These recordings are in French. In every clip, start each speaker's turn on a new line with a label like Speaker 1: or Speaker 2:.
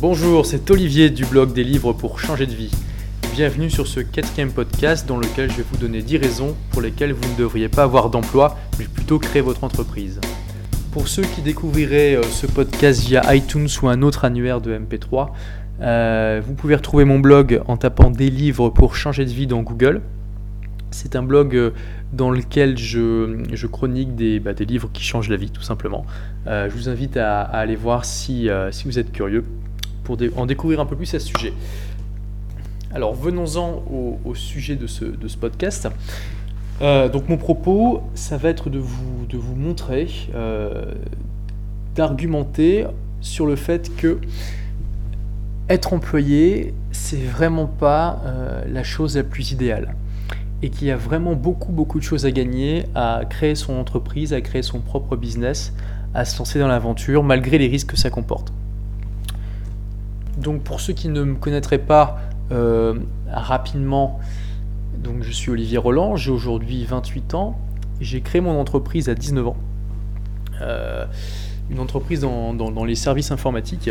Speaker 1: Bonjour, c'est Olivier du blog des livres pour changer de vie. Bienvenue sur ce quatrième podcast dans lequel je vais vous donner 10 raisons pour lesquelles vous ne devriez pas avoir d'emploi, mais plutôt créer votre entreprise. Pour ceux qui découvriraient euh, ce podcast via iTunes ou un autre annuaire de MP3, euh, vous pouvez retrouver mon blog en tapant des livres pour changer de vie dans Google. C'est un blog euh, dans lequel je, chronique bah, des, livres qui changent la vie, tout simplement. je vous invite à, aller voir si, si vous êtes curieux pour en découvrir un peu plus à ce sujet. Alors venons-en au, sujet de ce, podcast. Euh, donc mon propos, ça va être de vous, montrer, euh, d'argumenter sur le fait que être employé, c'est vraiment pas euh, la chose la plus idéale. Et qu'il y a vraiment beaucoup, beaucoup de choses à gagner à créer son entreprise, à créer son propre business, à se lancer dans l'aventure, malgré les risques que ça comporte. Donc pour ceux qui ne me connaîtraient pas euh, rapidement, donc je suis Olivier Roland, j'ai aujourd'hui 28 ans, j'ai créé mon entreprise à 19 ans. Euh, une entreprise dans, les services informatiques.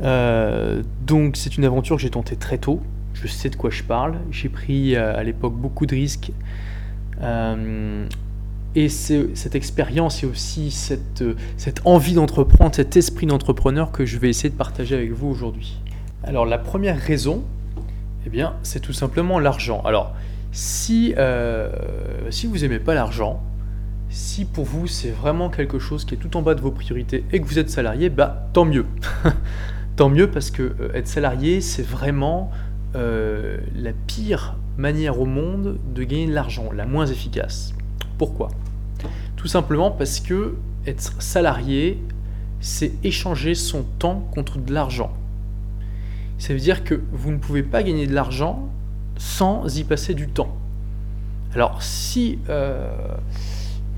Speaker 1: Euh, donc c'est une aventure que j'ai tentée très tôt. Je sais de quoi je parle. J'ai pris à l'époque beaucoup de risques. Et cette expérience et aussi cette, euh, cette envie d'entreprendre, cet esprit d'entrepreneur que je vais essayer de partager avec vous aujourd'hui. Alors la première raison, eh bien, c'est tout simplement l'argent. Alors, si, euh, vous n'aimez pas l'argent, si pour vous c'est vraiment quelque chose qui est tout en bas de vos priorités et que vous êtes salarié, bah tant mieux. tant mieux parce que euh, être salarié, c'est vraiment la pire manière au monde de gagner de l'argent, la moins efficace. Pourquoi? Tout simplement parce que être salarié, c'est échanger son temps contre de l'argent. Ça veut dire que vous ne pouvez pas gagner de l'argent sans y passer du temps. Alors si euh,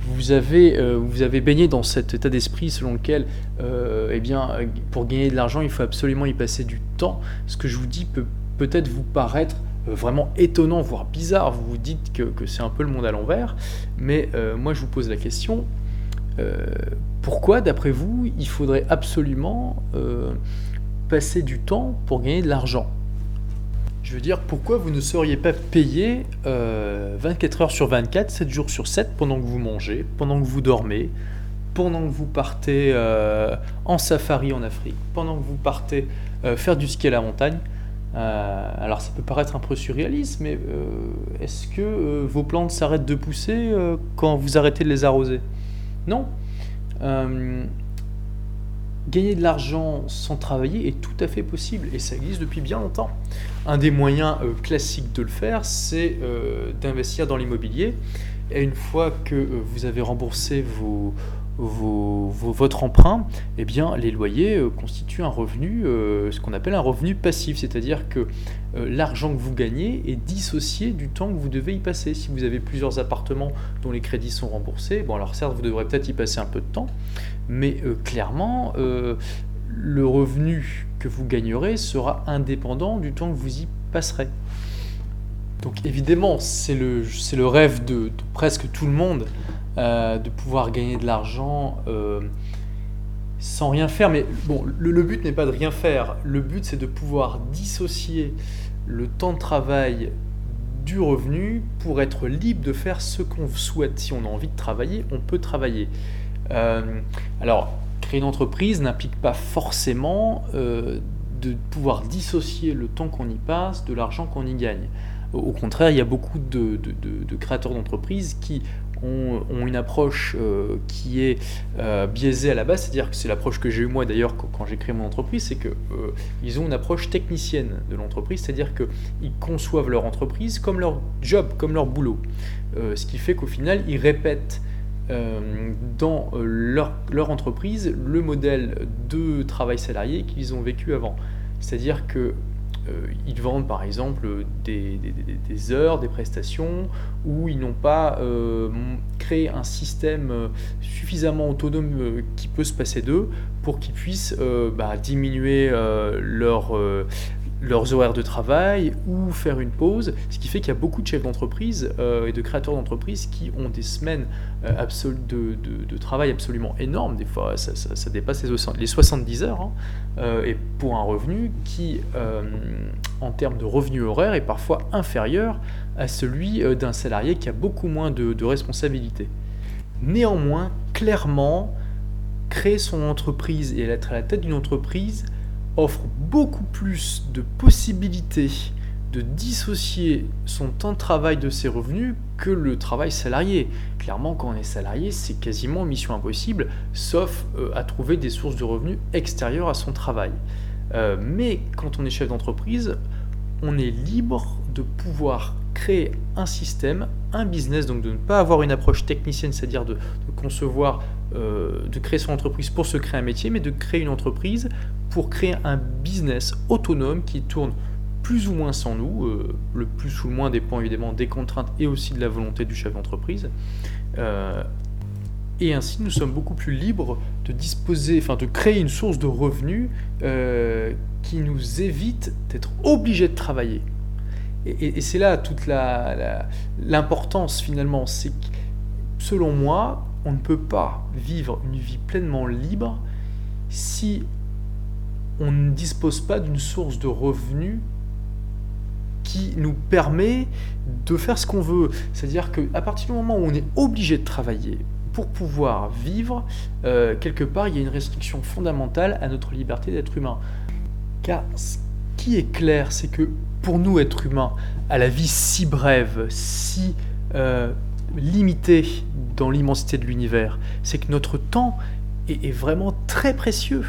Speaker 1: vous, avez, euh, vous avez baigné dans cet état d'esprit selon lequel euh, eh bien, pour gagner de l'argent, il faut absolument y passer du temps, ce que je vous dis peut peut-être vous paraître vraiment étonnant, voire bizarre. Vous vous dites que, c'est un peu le monde à l'envers. Mais euh, moi, je vous pose la question, euh, pourquoi, d'après vous, il faudrait absolument passer du temps pour gagner de l'argent? Je veux dire, pourquoi vous ne seriez pas payé 24 heures sur 24, 7 jours sur 7, pendant que vous mangez, pendant que vous dormez, pendant que vous partez en safari en Afrique, pendant que vous partez faire du ski à la montagne? Euh, alors ça peut paraître un peu surréaliste, mais euh, est-ce que euh, vos plantes s'arrêtent de pousser quand vous arrêtez de les arroser? Non. gagner de l'argent sans travailler est tout à fait possible et ça existe depuis bien longtemps. Un des moyens classiques de le faire, c'est d'investir dans l'immobilier. Et une fois que vous avez remboursé vos, votre emprunt, eh bien, les loyers euh, constituent un revenu, euh, ce qu'on appelle un revenu passif, c'est-à-dire que euh, l'argent que vous gagnez est dissocié du temps que vous devez y passer. Si vous avez plusieurs appartements dont les crédits sont remboursés, bon alors certes vous devrez peut-être y passer un peu de temps, mais clairement le revenu que vous gagnerez sera indépendant du temps que vous y passerez. Donc évidemment, c'est le, le rêve de, presque tout le monde euh, de pouvoir gagner de l'argent euh, sans rien faire. Mais bon, le, but n'est pas de rien faire. Le but, c'est de pouvoir dissocier le temps de travail du revenu pour être libre de faire ce qu'on souhaite. Si on a envie de travailler, on peut travailler. Euh, alors, créer une entreprise n'implique pas forcément de pouvoir dissocier le temps qu'on y passe de l'argent qu'on y gagne. Au contraire, il y a beaucoup de, créateurs d'entreprises qui ont, une approche euh, qui est euh, biaisée à la base, c'est-à-dire que c'est l'approche que j'ai eue moi d'ailleurs quand, j'ai créé mon entreprise, c'est qu'ils euh, ont une approche technicienne de l'entreprise, c'est-à-dire qu'ils conçoivent leur entreprise comme leur job, comme leur boulot. ce qui fait qu'au final, ils répètent dans leur, leur, entreprise le modèle de travail salarié qu'ils ont vécu avant. C'est-à-dire que euh, ils vendent par exemple des, heures, des prestations, où ils n'ont pas euh, créé un système euh, suffisamment autonome qui peut se passer d'eux pour qu'ils puissent bah, diminuer leur, leurs horaires de travail ou faire une pause, ce qui fait qu'il y a beaucoup de chefs d'entreprise euh, et de créateurs d'entreprise qui ont des semaines euh, de, travail absolument énormes, des fois ça, dépasse les, 70 heures, hein, euh, et pour un revenu qui, en termes de revenus horaires, est parfois inférieur à celui d'un salarié qui a beaucoup moins de responsabilités. Néanmoins, clairement, créer son entreprise et être à la tête d'une entreprise, offre beaucoup plus de possibilités de dissocier son temps de travail de ses revenus que le travail salarié. Clairement, quand on est salarié, c'est quasiment mission impossible, sauf euh, à trouver des sources de revenus extérieures à son travail. Euh, mais quand on est chef d'entreprise, on est libre de pouvoir créer un système, un business, donc de ne pas avoir une approche technicienne, c'est-à-dire de, concevoir, euh, de créer son entreprise pour se créer un métier, mais de créer une entreprise pour créer un business autonome qui tourne plus ou moins sans nous. Euh, le plus ou le moins dépend évidemment des contraintes et aussi de la volonté du chef d'entreprise. Euh, et ainsi, nous sommes beaucoup plus libres de disposer, enfin de créer une source de revenus qui nous évite d'être obligés de travailler. Et, c'est là toute l'importance finalement. C'est que, selon moi, on ne peut pas vivre une vie pleinement libre si on ne dispose pas d'une source de revenus qui nous permet de faire ce qu'on veut. C'est-à-dire qu'à partir du moment où on est obligé de travailler pour pouvoir vivre, euh, quelque part, il y a une restriction fondamentale à notre liberté d'être humain. Car ce qui est clair, c'est que pour nous, être humains, à la vie si brève, si euh, limitée dans l'immensité de l'univers, c'est que notre temps est vraiment très précieux.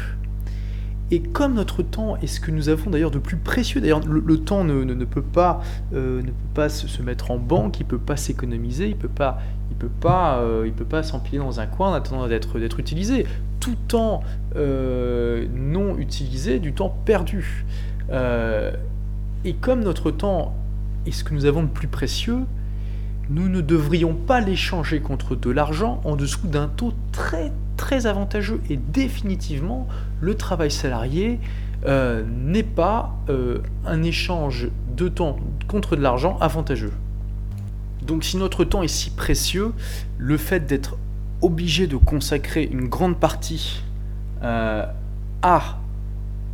Speaker 1: Et comme notre temps est ce que nous avons d'ailleurs de plus précieux, d'ailleurs le, temps ne, peut pas, euh, ne peut pas se, mettre en banque, il ne peut pas s'économiser, il ne peut pas, il peut pas, euh, il peut pas s'empiler dans un coin en attendant d'être, d'être utilisé. Tout temps non utilisé, du temps perdu. Et comme notre temps est ce que nous avons de plus précieux, nous ne devrions pas l'échanger contre de l'argent en dessous d'un taux très très avantageux et définitivement le travail salarié euh, n'est pas euh, un échange de temps contre de l'argent avantageux. Donc si notre temps est si précieux, le fait d'être obligé de consacrer une grande partie euh, à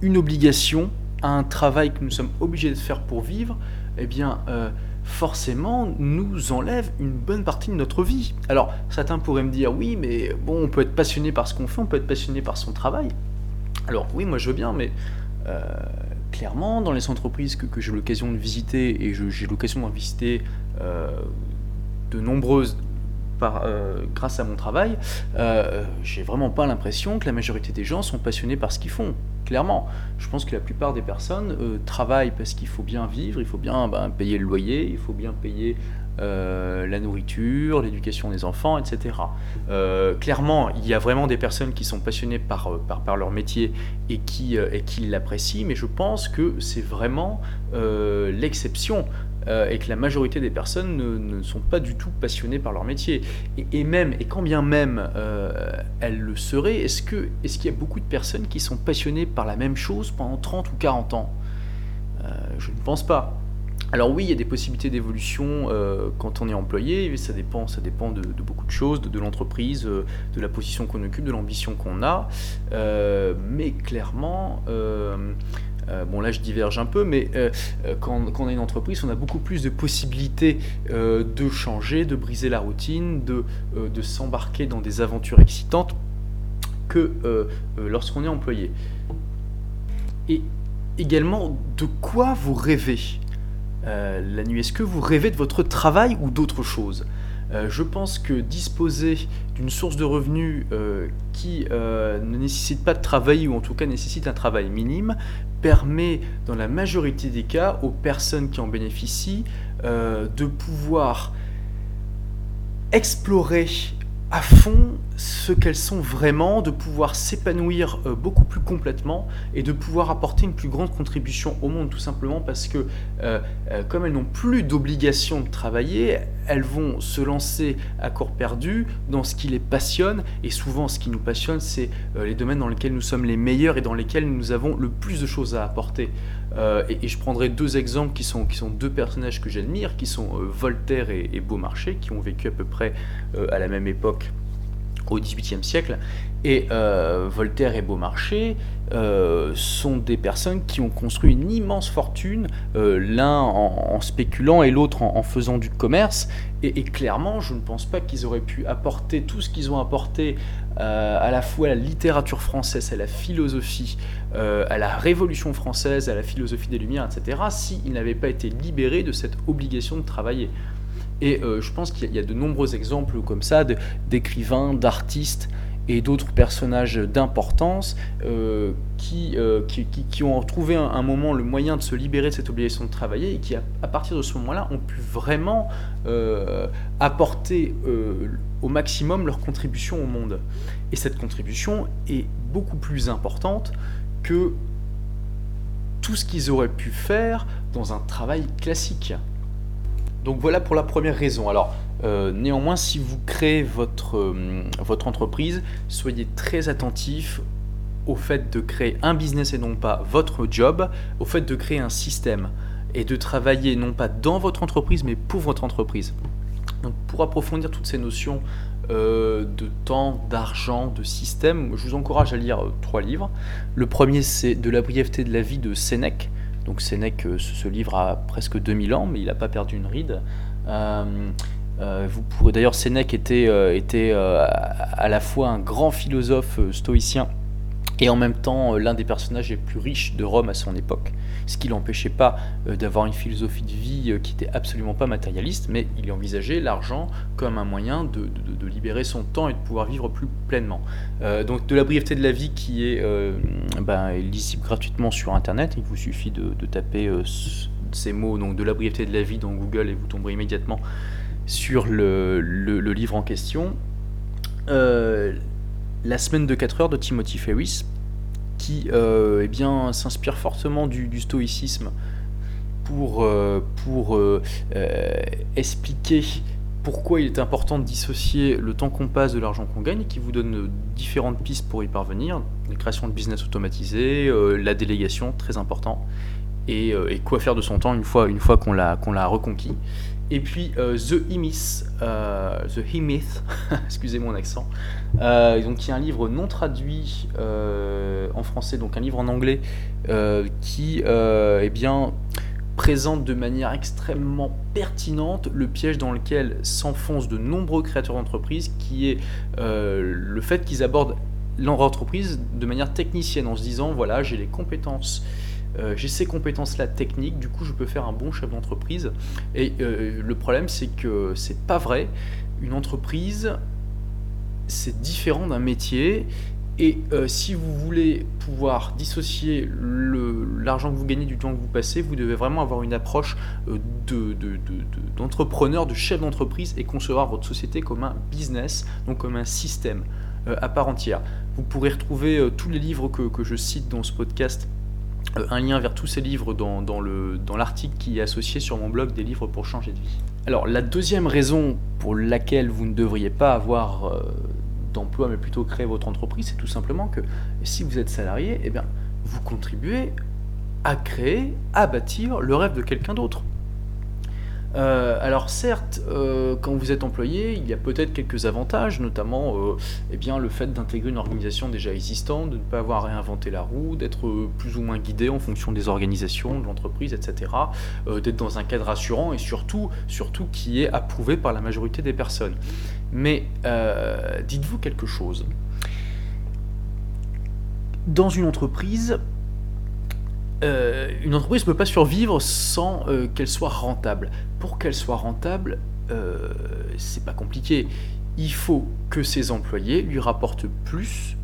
Speaker 1: une obligation, un travail que nous sommes obligés de faire pour vivre, eh bien forcément nous enlève une bonne partie de notre vie. Alors certains pourraient me dire oui mais bon on peut être passionné par ce qu'on fait, on peut être passionné par son travail. Alors oui moi je veux bien mais euh, clairement dans les entreprises que, j'ai l'occasion de visiter et j'ai l'occasion d'en visiter euh, de nombreuses euh, grâce à mon travail, euh, j'ai vraiment pas l'impression que la majorité des gens sont passionnés par ce qu'ils font. Clairement, je pense que la plupart des personnes euh, travaillent parce qu'il faut bien vivre, il faut bien ben, payer le loyer, il faut bien payer la nourriture, l'éducation des enfants, etc. clairement, il y a vraiment des personnes qui sont passionnées par, leur métier et qui l'apprécient, mais je pense que c'est vraiment l'exception. Euh, et que la majorité des personnes ne, sont pas du tout passionnées par leur métier. Et, même, et quand bien même euh, elles le seraient, est-ce qu'il y a beaucoup de personnes qui sont passionnées par la même chose pendant 30 ou 40 ans? Euh, Je ne pense pas. Alors oui, il y a des possibilités d'évolution quand on est employé, ça dépend, ça dépend de, beaucoup de choses, de l'entreprise, de la position qu'on occupe, de l'ambition qu'on a, mais clairement, euh, bon là je diverge un peu, mais euh, euh, quand, on a une entreprise, on a beaucoup plus de possibilités de changer, de briser la routine, de, de s'embarquer dans des aventures excitantes que lorsqu'on est employé. Et également, de quoi vous rêvez? La nuit Est-ce que vous rêvez de votre travail ou d'autre chose? Euh, je pense que disposer d'une source de revenus euh, qui euh, ne nécessite pas de travail ou en tout cas nécessite un travail minime permet dans la majorité des cas aux personnes qui en bénéficient de pouvoir explorer à fond ce qu'elles sont vraiment, de pouvoir s'épanouir euh, beaucoup plus complètement et de pouvoir apporter une plus grande contribution au monde, tout simplement parce que euh, euh, comme elles n'ont plus d'obligation de travailler, elles vont se lancer à corps perdu dans ce qui les passionne, et souvent ce qui nous passionne, c'est les domaines dans lesquels nous sommes les meilleurs et dans lesquels nous avons le plus de choses à apporter. et, je prendrai deux exemples qui sont, qui sont deux personnages que j'admire, qui sont Voltaire et, et Beaumarchais, qui ont vécu à peu près à la même époque au XVIIIe siècle. Et euh, Voltaire et Beaumarchais euh, sont des personnes qui ont construit une immense fortune, euh, l'un en, spéculant et l'autre en, faisant du commerce. Et, clairement, je ne pense pas qu'ils auraient pu apporter tout ce qu'ils ont apporté à la fois à la littérature française, à la philosophie, à la Révolution française, à la philosophie des Lumières, etc., s'ils n'avaient pas été libérés de cette obligation de travailler. Et euh, je pense qu'il y, a de nombreux exemples comme ça d'écrivains, d'artistes et d'autres personnages d'importance euh, euh, qui, qui, ont trouvé un, moment le moyen de se libérer de cette obligation de travailler et qui, à, partir de ce moment-là, ont pu vraiment apporter au maximum leur contribution au monde. Et cette contribution est beaucoup plus importante que tout ce qu'ils auraient pu faire dans un travail classique. Donc voilà pour la première raison. Alors euh, néanmoins, si vous créez votre, euh, votre entreprise, soyez très attentif au fait de créer un business et non pas votre job, au fait de créer un système et de travailler non pas dans votre entreprise mais pour votre entreprise. Donc pour approfondir toutes ces notions euh, de temps, d'argent, de système, je vous encourage à lire trois livres. Le premier c'est De la brièveté de la vie de Sénèque. Donc Sénèque, euh, ce, livre a presque 2000 ans, mais il n'a pas perdu une ride. Euh, euh, vous pourrez d'ailleurs Sénèque était, était à la fois un grand philosophe stoïcien et en même temps l'un des personnages les plus riches de Rome à son époque, ce qui l'empêchait pas d'avoir une philosophie de vie qui était absolument pas matérialiste, mais il envisageait l'argent comme un moyen de, libérer son temps et de pouvoir vivre plus pleinement. donc de la brièveté de la vie qui est ben, lisible gratuitement sur Internet, il vous suffit de, taper ces mots, donc de la brièveté de la vie dans Google et vous tomberez immédiatement sur le, livre en question. La semaine de 4 heures de Timothy Ferris, qui euh, eh bien, s'inspire fortement du, stoïcisme pour, euh, pour euh, expliquer pourquoi il est important de dissocier le temps qu'on passe de l'argent qu'on gagne, et qui vous donne différentes pistes pour y parvenir, la création de business automatisé, la délégation, très important, et, quoi faire de son temps une fois, une fois qu'on l'a reconquis. Et puis euh, The Himith, euh, The excusez mon accent, euh, qui est un livre non traduit en français, donc un livre en anglais qui eh bien, présente de manière extrêmement pertinente le piège dans lequel s'enfoncent de nombreux créateurs d'entreprises, qui est le fait qu'ils abordent l'entreprise de manière technicienne en se disant voilà j'ai les compétences euh, j'ai ces compétences-là techniques, du coup je peux faire un bon chef d'entreprise. Et euh, le problème c'est que c'est pas vrai. Une entreprise, c'est différent d'un métier. Et euh, si vous voulez pouvoir dissocier l'argent que vous gagnez du temps que vous passez, vous devez vraiment avoir une approche d'entrepreneur, de, chef d'entreprise et concevoir votre société comme un business, donc comme un système à part entière. Vous pourrez retrouver tous les livres que, je cite dans ce podcast un lien vers tous ces livres dans, dans l'article qui est associé sur mon blog des livres pour changer de vie. Alors la deuxième raison pour laquelle vous ne devriez pas avoir euh, d'emploi mais plutôt créer votre entreprise, c'est tout simplement que si vous êtes salarié, eh bien, vous contribuez à créer, à bâtir le rêve de quelqu'un d'autre. Euh, alors certes, euh, quand vous êtes employé, il y a peut-être quelques avantages, notamment euh, eh le fait d'intégrer une organisation déjà existante, de ne pas avoir réinventé la roue, d'être plus ou moins guidé en fonction des organisations, de l'entreprise, etc., d'être dans un cadre assurant et surtout, surtout qui est approuvé par la majorité des personnes. Mais dites-vous quelque chose. Dans une entreprise, euh, une entreprise ne peut pas survivre sans euh, qu'elle soit rentable. Pour qu'elle soit rentable, euh, c'est pas compliqué. Il faut que ses employés lui rapportent plus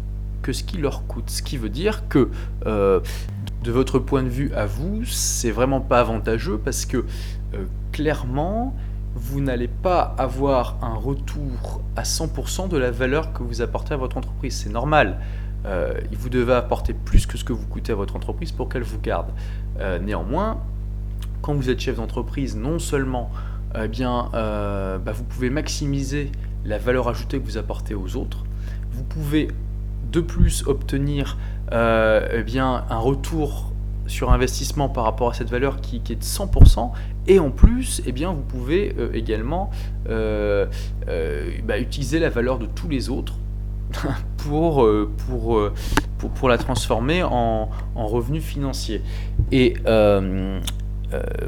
Speaker 1: que ce qui leur coûte. Ce qui veut dire que, de votre point de vue à vous, c'est vraiment pas avantageux parce que clairement, vous n'allez pas avoir un retour à 100% de la valeur que vous apportez à votre entreprise. C'est normal. Euh, vous devez apporter plus que ce que vous coûtez à votre entreprise pour qu'elle vous garde. Euh, néanmoins, quand vous êtes chef d'entreprise, non seulement eh bien, euh, bah, vous pouvez maximiser la valeur ajoutée que vous apportez aux autres, vous pouvez de plus obtenir eh bien, un retour sur investissement par rapport à cette valeur qui, est de 100%, et en plus, eh bien, vous pouvez également bah, utiliser la valeur de tous les autres pour, euh, euh, pour, la transformer en, en revenus financiers. Et euh,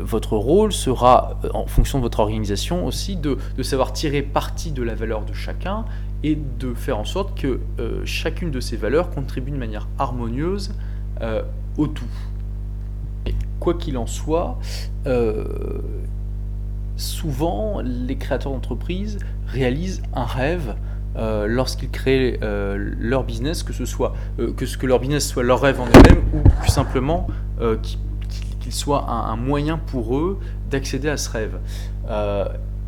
Speaker 1: votre rôle sera, en fonction de votre organisation aussi, de, de, savoir tirer parti de la valeur de chacun et de faire en sorte que chacune de ces valeurs contribue de manière harmonieuse au tout. Quoi qu'il en soit, souvent les créateurs d'entreprises réalisent un rêve euh, lorsqu'ils créent euh, leur business, que ce soit euh, que ce que leur business soit leur rêve en eux-mêmes ou plus simplement qu'il soit un, moyen pour eux d'accéder à ce rêve.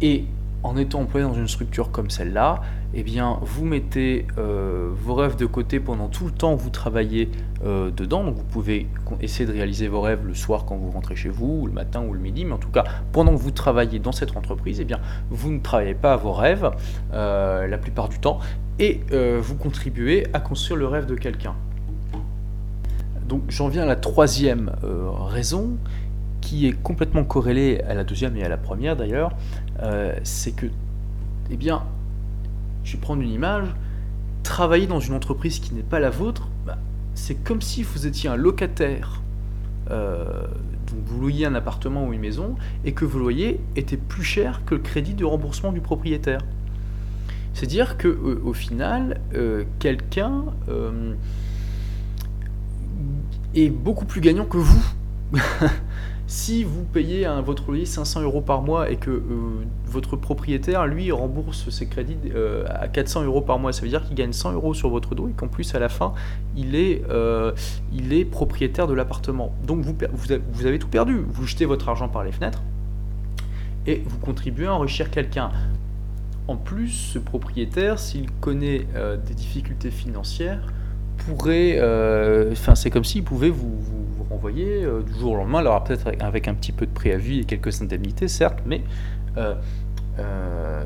Speaker 1: et en étant employé dans une structure comme celle-là, eh bien, vous mettez euh, vos rêves de côté pendant tout le temps que vous travaillez euh, dedans. Vous pouvez essayer de réaliser vos rêves le soir quand vous rentrez chez vous, ou le matin ou le midi. Mais en tout cas, pendant que vous travaillez dans cette entreprise, eh bien, vous ne travaillez pas à vos rêves euh, la plupart du temps, et vous contribuez à construire le rêve de quelqu'un. Donc, j'en viens à la troisième raison qui est complètement corrélée à la deuxième et à la première d'ailleurs, euh, c'est que, eh bien, je vais prendre une image, travailler dans une entreprise qui n'est pas la vôtre, bah, c'est comme si vous étiez un locataire. Euh, donc vous louiez un appartement ou une maison et que vous loyer était plus cher que le crédit de remboursement du propriétaire. C'est-à-dire que au final, euh, quelqu'un est beaucoup plus gagnant que vous. Si vous payez votre loyer 500 euros par mois et que euh, votre propriétaire, lui, rembourse ses crédits euh, à 400 euros par mois, ça veut dire qu'il gagne 100 euros sur votre dos et qu'en plus, à la fin, il est, euh, propriétaire de l'appartement. Donc vous, vous, avez tout perdu. Vous jetez votre argent par les fenêtres et vous contribuez à enrichir quelqu'un. En plus, ce propriétaire, s'il connaît des difficultés financières, pourrait, enfin c'est comme s'il pouvait vous renvoyer euh, du jour au lendemain, alors peut-être avec, un petit peu de préavis et quelques indemnités, certes, mais euh, euh,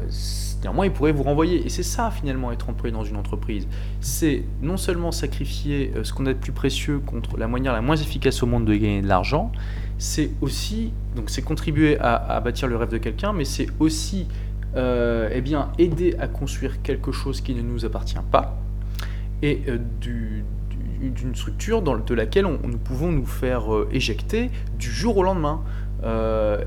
Speaker 1: néanmoins, il pourrait vous renvoyer. Et c'est ça, finalement, être employé dans une entreprise. C'est non seulement sacrifier ce qu'on a de plus précieux contre la manière la moins efficace au monde de gagner de l'argent, c'est aussi, donc c'est contribuer à, bâtir le rêve de quelqu'un, mais c'est aussi eh bien, aider à construire quelque chose qui ne nous appartient pas. Et du, d'une structure de laquelle nous pouvons nous faire euh, éjecter du jour au lendemain. Euh,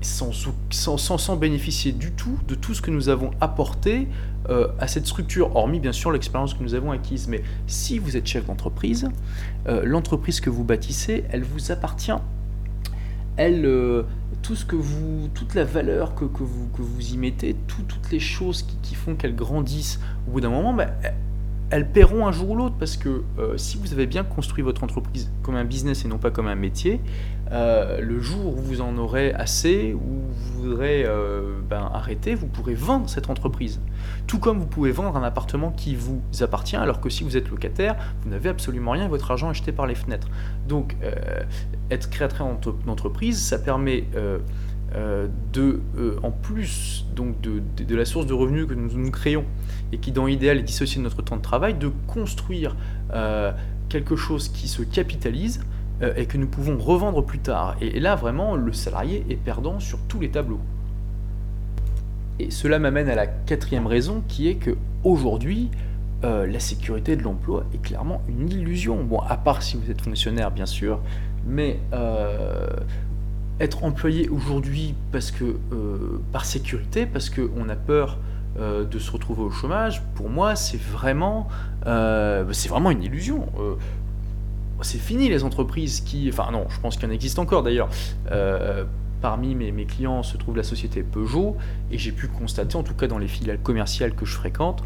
Speaker 1: sans, sans, sans, bénéficier du tout de tout ce que nous avons apporté euh, à cette structure, hormis bien sûr l'expérience que nous avons acquise. Mais si vous êtes chef d'entreprise, l'entreprise que vous bâtissez, elle vous appartient. Elle, tout ce que vous, toute la valeur que, que, vous, que vous y mettez, toutes les choses qui, qui font qu'elle grandisse, au bout d'un moment, bah, elles paieront un jour ou l'autre parce que euh, si vous avez bien construit votre entreprise comme un business et non pas comme un métier, euh, le jour où vous en aurez assez, ou vous voudrez euh, ben, arrêter, vous pourrez vendre cette entreprise. Tout comme vous pouvez vendre un appartement qui vous appartient, alors que si vous êtes locataire, vous n'avez absolument rien, votre argent est jeté par les fenêtres. Donc, être créateur d'entreprise, ça permet de, en plus donc de, de, la source de revenus que nous créons et qui dans l'idéal est dissociée de notre temps de travail, de construire euh, quelque chose qui se capitalise et que nous pouvons revendre plus tard. Et, là vraiment le salarié est perdant sur tous les tableaux. Et cela m'amène à la quatrième raison qui est que aujourd'hui la sécurité de l'emploi est clairement une illusion. Bon, à part si vous êtes fonctionnaire, bien sûr, mais être employé aujourd'hui parce que euh, par sécurité, parce qu'on a peur euh, de se retrouver au chômage, pour moi, c'est vraiment, euh, c'est vraiment une illusion. c'est fini les entreprises qui, enfin non, je pense qu'il y en existe encore d'ailleurs. parmi mes, clients se trouve la société Peugeot, et j'ai pu constater, en tout cas dans les filiales commerciales que je fréquente,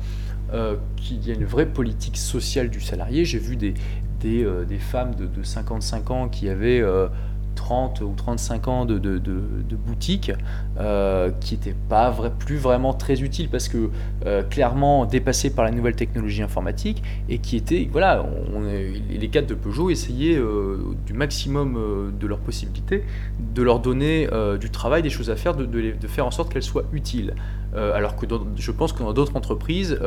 Speaker 1: qu'il y a une vraie politique sociale du salarié. J'ai vu des, des, femmes de, 55 ans qui avaient 30 ou 35 ans de, de, boutique euh, qui n'était pas plus vraiment très utile parce que euh, clairement dépassé par la nouvelle technologie informatique et qui était, voilà, les cadres de Peugeot essayaient euh, du maximum de leurs possibilités de leur donner du travail, des choses à faire, de, de faire en sorte qu'elles soient utiles. alors que je pense que dans d'autres entreprises,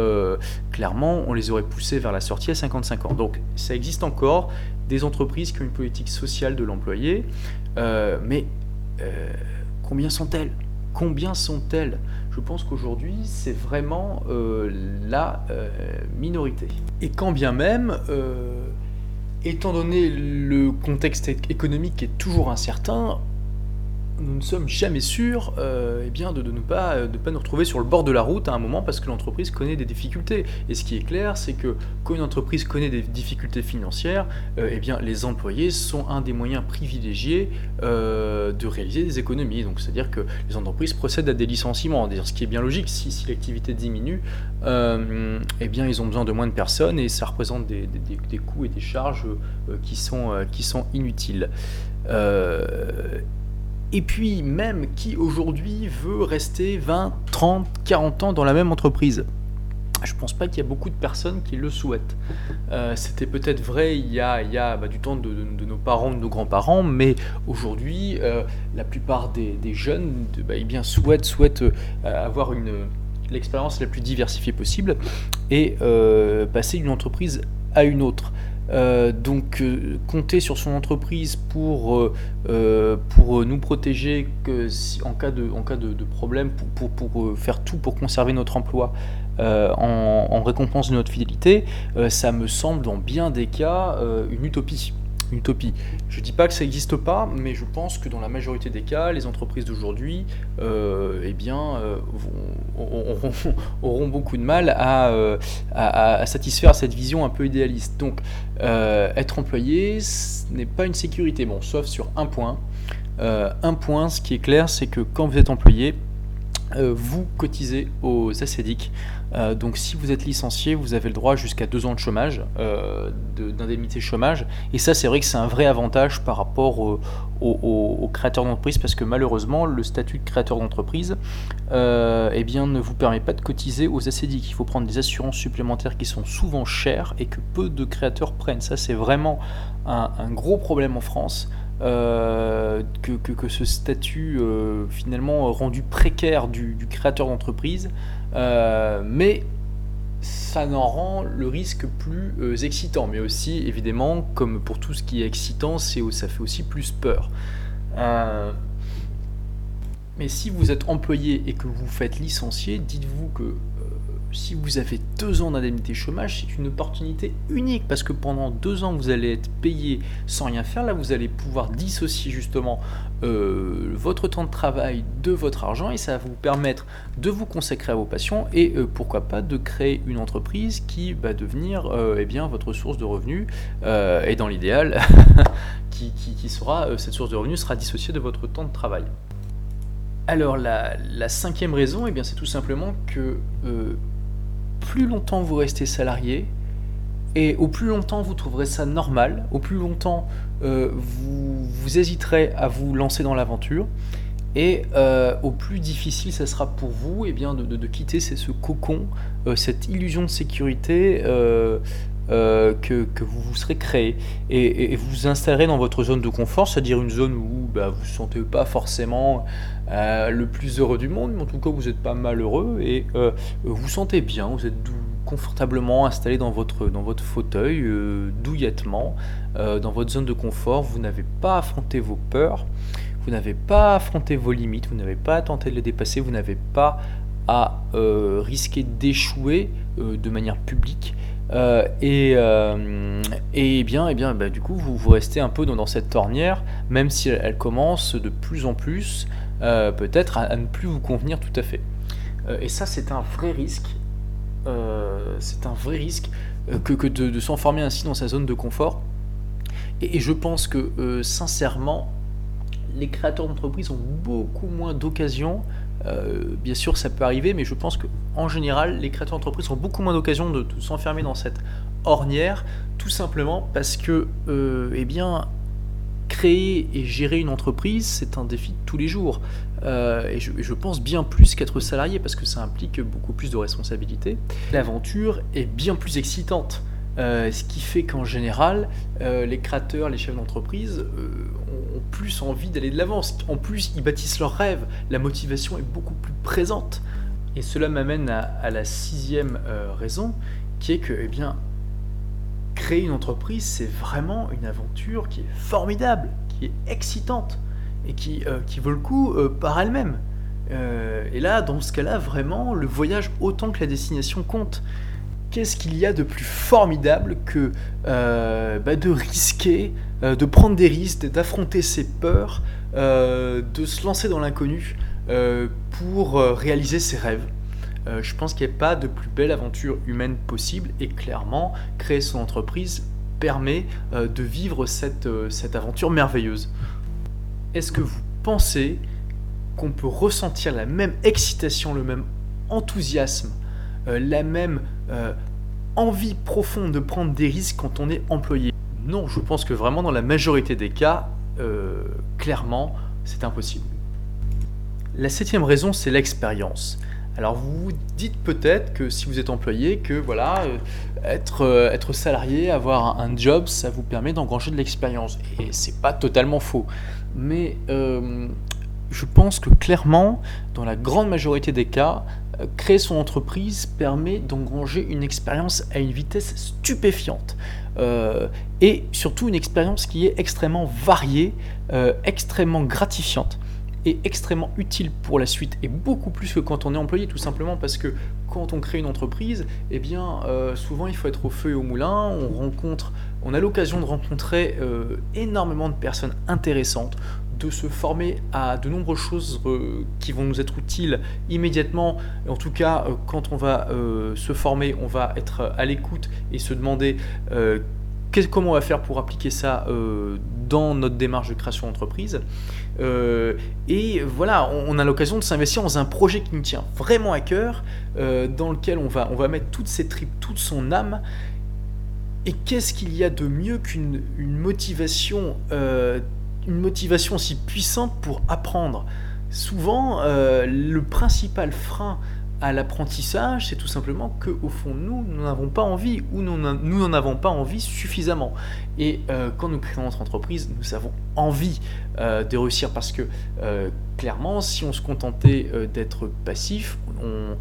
Speaker 1: clairement, on les aurait poussés vers la sortie à 55 ans. Donc ça existe encore, des entreprises qui ont une politique sociale de l'employé, euh, mais euh, combien sont-elles? Combien sont-elles? Je pense qu'aujourd'hui, c'est vraiment euh, la minorité. Et quand bien même, étant donné le contexte économique qui est toujours incertain, nous ne sommes jamais sûrs euh, eh bien, de, ne pas, de pas nous retrouver sur le bord de la route à un moment parce que l'entreprise connaît des difficultés. Et ce qui est clair, c'est que quand une entreprise connaît des difficultés financières, euh, eh bien, les employés sont un des moyens privilégiés euh, de réaliser des économies. Donc, c'est-à-dire que les entreprises procèdent à des licenciements. Ce qui est bien logique, si, si l'activité diminue, eh bien, ils ont besoin de moins de personnes et ça représente des, des, des coûts et des charges qui, sont, qui sont inutiles. Et puis même qui aujourd'hui veut rester 20, 30, 40 ans dans la même entreprise je pense pas qu'il y a beaucoup de personnes qui le souhaitent. Euh, c'était peut-être vrai il y a, bah, du temps de, nos parents, de nos grands-parents, mais aujourd'hui, euh, la plupart des, jeunes bah, eh bien, souhaitent, souhaitent euh, avoir l'expérience la plus diversifiée possible et passer d'une entreprise à une autre. Euh, donc euh, compter sur son entreprise pour, euh, pour nous protéger si, en cas de, en cas de, problème, pour, pour, faire tout pour conserver notre emploi en, récompense de notre fidélité, ça me semble dans bien des cas une utopie utopie. Je ne dis pas que ça n'existe pas, mais je pense que dans la majorité des cas, les entreprises d'aujourd'hui euh, eh bien, euh, auront, beaucoup de mal euh, à, à, satisfaire cette vision un peu idéaliste. Donc, être employé, ce n'est pas une sécurité. Bon, sauf sur un point. un point, ce qui est clair, c'est que quand vous êtes employé, vous cotisez aux ACEDIC. Euh, donc si vous êtes licencié, vous avez le droit jusqu'à deux ans de chômage, euh, d'indemnité chômage. Et ça, c'est vrai que c'est un vrai avantage par rapport aux créateurs d'entreprise, parce que malheureusement, le statut de créateur d'entreprise euh, eh ne vous permet pas de cotiser aux ACDIC. Il faut prendre des assurances supplémentaires qui sont souvent chères et que peu de créateurs prennent. Ça, c'est vraiment un, gros problème en France. Que, que, ce statut finalement rendu précaire du créateur d'entreprise euh, mais ça n'en rend le risque plus euh, excitant. Mais aussi, évidemment, comme pour tout ce qui est excitant, c'est, ça fait aussi plus peur. Euh, mais si vous êtes employé et que vous faites licencier, dites-vous que si vous avez deux ans d'indemnité chômage, c'est une opportunité unique parce que pendant deux ans, vous allez être payé sans rien faire. Là, vous allez pouvoir dissocier justement euh, votre temps de travail de votre argent et ça va vous permettre de vous consacrer à vos passions et euh, pourquoi pas de créer une entreprise qui va devenir euh, eh bien, votre source de revenus et dans l'idéal, qui, sera, cette source de revenus sera dissociée de votre temps de travail. Alors la, cinquième raison, eh bien, c'est tout simplement que plus longtemps vous restez salarié, et au plus longtemps vous trouverez ça normal, au plus longtemps euh, vous, vous, hésiterez à vous lancer dans l'aventure, et euh, au plus difficile ça sera pour vous eh bien, de, quitter ce cocon, euh, cette illusion de sécurité que, vous vous serez créé. Et, vous vous installerez dans votre zone de confort, c'est-à-dire une zone où bah, vous ne vous sentez pas forcément le plus heureux du monde, mais en tout cas vous n'êtes pas malheureux et vous vous sentez bien, vous êtes confortablement installé dans votre, dans votre fauteuil, euh, douillettement, euh, dans votre zone de confort. Vous n'avez pas affronté vos peurs, vous n'avez pas affronté vos limites, vous n'avez pas tenté de les dépasser, vous n'avez pas à euh, risquer d'échouer de manière publique. Et, et bien, et bien bah, du coup, vous, vous restez un peu dans, cette tornière, même si elle, commence de plus en plus, peut-être, à, ne plus vous convenir tout à fait. et ça, c'est un vrai risque. Euh, c'est un vrai risque euh, que, de, s'enfermer ainsi dans sa zone de confort. Et, je pense que euh, sincèrement, les créateurs d'entreprise ont beaucoup moins d'occasions. Bien sûr, ça peut arriver, mais je pense qu'en général, les créateurs d'entreprise ont beaucoup moins d'occasions de, s'enfermer dans cette ornière, tout simplement parce que, eh bien, créer et gérer une entreprise, c'est un défi de tous les jours. Euh, et, je, pense bien plus qu'être salarié parce que ça implique beaucoup plus de responsabilités. L'aventure est bien plus excitante. Euh, ce qui fait qu'en général, euh, les créateurs, les chefs d'entreprise ont, plus envie d'aller de l'avant. En plus, ils bâtissent leurs rêves. La motivation est beaucoup plus présente. Et cela m'amène à, la sixième raison, qui est que, eh bien, créer une entreprise, c'est vraiment une aventure qui est formidable, qui est excitante et qui, euh, qui vaut le coup euh, par elle-même. Euh, et là, dans ce cas-là, vraiment, le voyage autant que la destination compte. Qu'est-ce qu'il y a de plus formidable que bah, de risquer, de prendre des risques, d'affronter ses peurs, de se lancer dans l'inconnu pour réaliser ses rêves? Euh, je pense qu'il n'y a pas de plus belle aventure humaine possible et clairement, créer son entreprise permet euh, de vivre euh, cette aventure merveilleuse. Est-ce que vous pensez qu'on peut ressentir la même excitation, le même enthousiasme, la même envie profonde de prendre des risques quand on est employé Non, je pense que vraiment dans la majorité des cas, clairement, c'est impossible. La septième raison, c'est l'expérience. Alors vous vous dites peut-être que si vous êtes employé, que voilà, euh, être, euh, salarié, avoir un, job, ça vous permet d'engranger de l'expérience. Et c'est pas totalement faux. Mais euh, je pense que clairement, dans la grande majorité des cas, créer son entreprise permet d'engranger une expérience à une vitesse stupéfiante. et surtout une expérience qui est extrêmement variée, extrêmement gratifiante est extrêmement utile pour la suite et beaucoup plus que quand on est employé tout simplement parce que quand on crée une entreprise eh bien euh, souvent il faut être au feu et au moulin on rencontre on a l'occasion de rencontrer euh, énormément de personnes intéressantes de se former à de nombreuses choses euh, qui vont nous être utiles immédiatement. En tout cas, quand on va se former, on va être à l'écoute et se demander comment on va faire pour appliquer ça euh, dans notre démarche de création d'entreprise. Euh, et voilà, on, a l'occasion de s'investir dans un projet qui nous tient vraiment à cœur, euh, dans lequel on va, on va mettre toutes ses tripes, toute son âme. Et qu'est-ce qu'il y a de mieux qu'une motivation, une motivation si puissante pour apprendre Souvent, le principal frein à l'apprentissage, c'est tout simplement que au fond nous, nous n'avons pas envie ou nous n'en avons pas envie suffisamment. Et euh, quand nous créons notre entreprise, nous avons envie euh, de réussir parce que euh, clairement, si on se contentait d'être passif, on,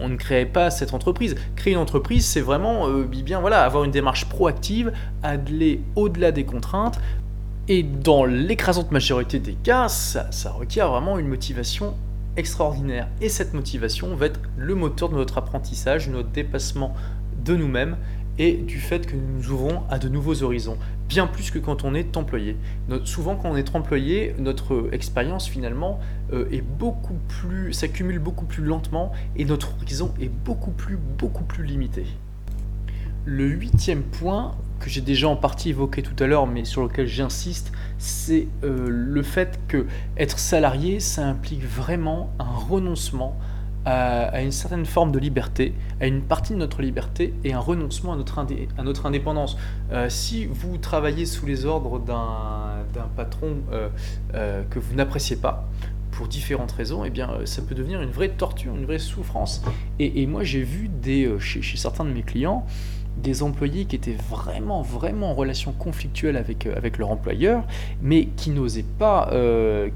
Speaker 1: on, ne créait pas cette entreprise. Créer une entreprise, c'est vraiment bien voilà avoir une démarche proactive, aller au-delà des contraintes. Et dans l'écrasante majorité des cas, ça, requiert vraiment une motivation extraordinaire. Et cette motivation va être le moteur de notre apprentissage, notre dépassement de nous-mêmes et du fait que nous nous ouvrons à de nouveaux horizons, bien plus que quand on est employé. souvent, quand on est employé, notre expérience finalement euh, est beaucoup plus, s'accumule beaucoup plus lentement et notre horizon est beaucoup plus, beaucoup plus limité. Le huitième point que j'ai déjà en partie évoqué tout à l'heure, mais sur lequel j'insiste, c'est euh, le fait que être salarié, ça implique vraiment un renoncement à, une certaine forme de liberté, à une partie de notre liberté et un renoncement à notre, indépendance. Euh, si vous travaillez sous les ordres d'un patron euh, que vous n'appréciez pas, pour différentes raisons, eh bien, ça peut devenir une vraie torture, une vraie souffrance. Et, moi, j'ai vu des, chez, certains de mes clients des employés qui étaient vraiment, vraiment en relation conflictuelle avec, euh, avec leur employeur, mais qui n'osaient pas, euh,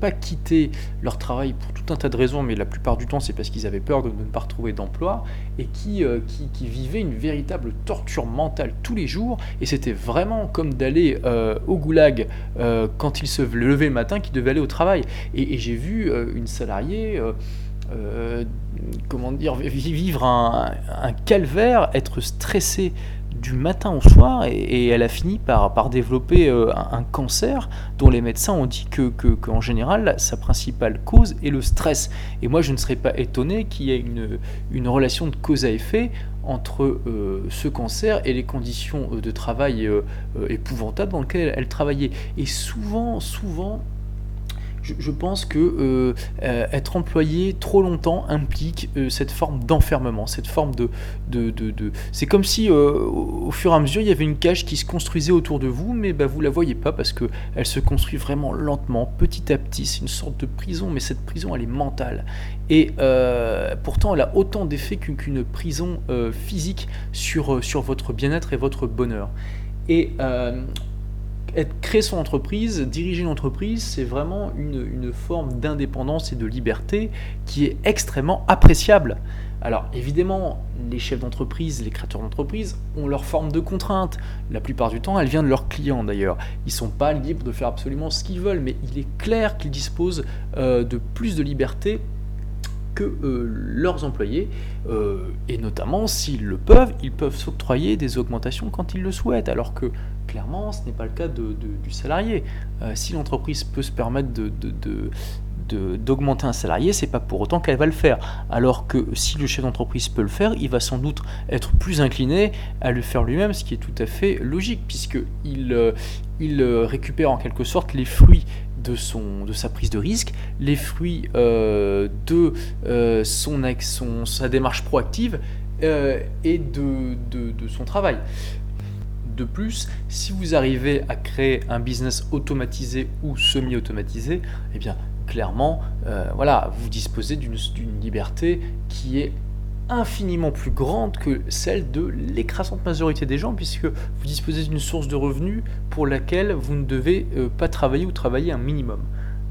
Speaker 1: pas quitter leur travail pour tout un tas de raisons, mais la plupart du temps c'est parce qu'ils avaient peur de, ne pas retrouver d'emploi, et qui, euh, qui, qui, vivaient une véritable torture mentale tous les jours, et c'était vraiment comme d'aller au goulag quand ils se levaient le matin, qu'ils devaient aller au travail. Et, j'ai vu une salariée comment dire, vivre un, calvaire, être stressé du matin au soir, et, elle a fini par, développer euh, un, cancer dont les médecins ont dit que, que, général, sa principale cause est le stress. Et moi, je ne serais pas étonné qu'il y ait une, une relation de cause à effet entre euh, ce cancer et les conditions de travail épouvantables dans lesquelles elle travaillait. Et souvent, souvent, je, pense que être employé trop longtemps implique cette forme d'enfermement, cette forme de... C'est comme si au, fur et à mesure, il y avait une cage qui se construisait autour de vous, mais bah, vous la voyez pas parce qu'elle se construit vraiment lentement, petit à petit. C'est une sorte de prison, mais cette prison, elle est mentale. Et pourtant, elle a autant d'effets qu'une prison physique sur, sur votre bien-être et votre bonheur. Et être, créer son entreprise, diriger une entreprise, c'est vraiment une, forme d'indépendance et de liberté qui est extrêmement appréciable. Alors évidemment, les chefs d'entreprise, les créateurs d'entreprise ont leur forme de contrainte. La plupart du temps, elle vient de leurs clients d'ailleurs. Ils ne sont pas libres de faire absolument ce qu'ils veulent, mais il est clair qu'ils disposent euh, de plus de liberté que euh, leurs employés, euh, et notamment s'ils le peuvent, ils peuvent s'octroyer des augmentations quand ils le souhaitent, alors que clairement ce n'est pas le cas du salarié. Euh, si l'entreprise peut se permettre de, d'augmenter un salarié, c'est pas pour autant qu'elle va le faire. Alors que si le chef d'entreprise peut le faire, il va sans doute être plus incliné à le faire lui-même, ce qui est tout à fait logique, puisqu'il il récupère en quelque sorte les fruits de, son, de sa prise de risque, les fruits euh, de euh, son, sa démarche proactive euh, et de, de, son travail. De plus, si vous arrivez à créer un business automatisé ou semi-automatisé, eh bien clairement, voilà, vous disposez d'une liberté qui est infiniment plus grande que celle de l'écrasante majorité des gens, puisque vous disposez d'une source de revenus pour laquelle vous ne devez euh, pas travailler ou travailler un minimum.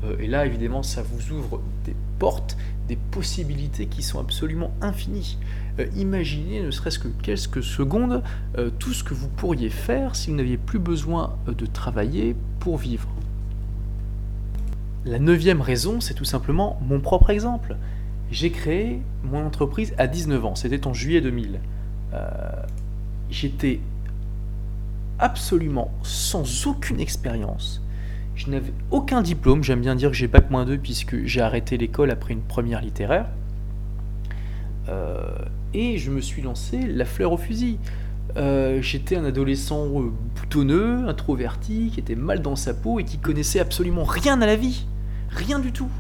Speaker 1: Euh, et là, évidemment, ça vous ouvre des portes, des possibilités qui sont absolument infinies. Euh, imaginez, ne serait-ce que quelques secondes, tout ce que vous pourriez faire si vous n'aviez plus besoin de travailler pour vivre. La neuvième raison, c'est tout simplement mon propre exemple. J'ai créé mon entreprise à 19 ans, c'était en juillet 2000. Euh, j'étais absolument sans aucune expérience. Je n'avais aucun diplôme, j'aime bien dire que j'ai bac moins 2 puisque j'ai arrêté l'école après une première littéraire. Euh, et je me suis lancé la fleur au fusil. Euh, j'étais un adolescent boutonneux, introverti, qui était mal dans sa peau et qui connaissait absolument rien à la vie. Rien du tout.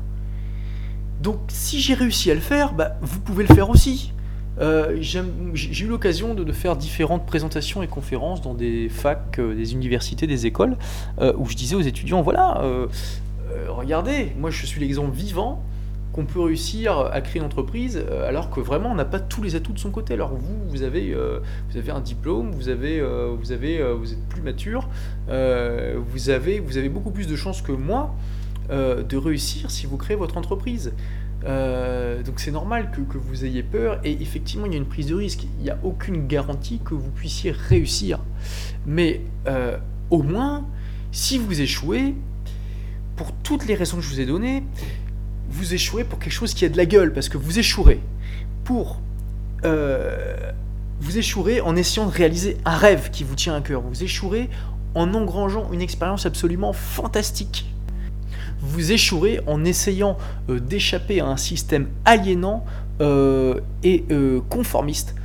Speaker 1: Donc si j'ai réussi à le faire, bah, vous pouvez le faire aussi. Euh, j'ai eu l'occasion de, faire différentes présentations et conférences dans des facs, euh, des universités, des écoles, euh, où je disais aux étudiants, voilà, regardez, moi je suis l'exemple vivant qu'on peut réussir à créer une entreprise alors que vraiment on n'a pas tous les atouts de son côté. Alors vous, vous avez, un diplôme, vous, avez, vous, êtes plus mature, vous avez beaucoup plus de chances que moi euh, de réussir si vous créez votre entreprise. Euh, donc c'est normal que, vous ayez peur et effectivement il y a une prise de risque. Il n'y a aucune garantie que vous puissiez réussir. Mais euh, au moins, si vous échouez, pour toutes les raisons que je vous ai données, vous échouez pour quelque chose qui a de la gueule, parce que vous échouerez pour... vous échouerez en essayant de réaliser un rêve qui vous tient à cœur. Vous échouerez en engrangeant une expérience absolument fantastique vous échouerez en essayant euh, d'échapper à un système aliénant euh, et euh, conformiste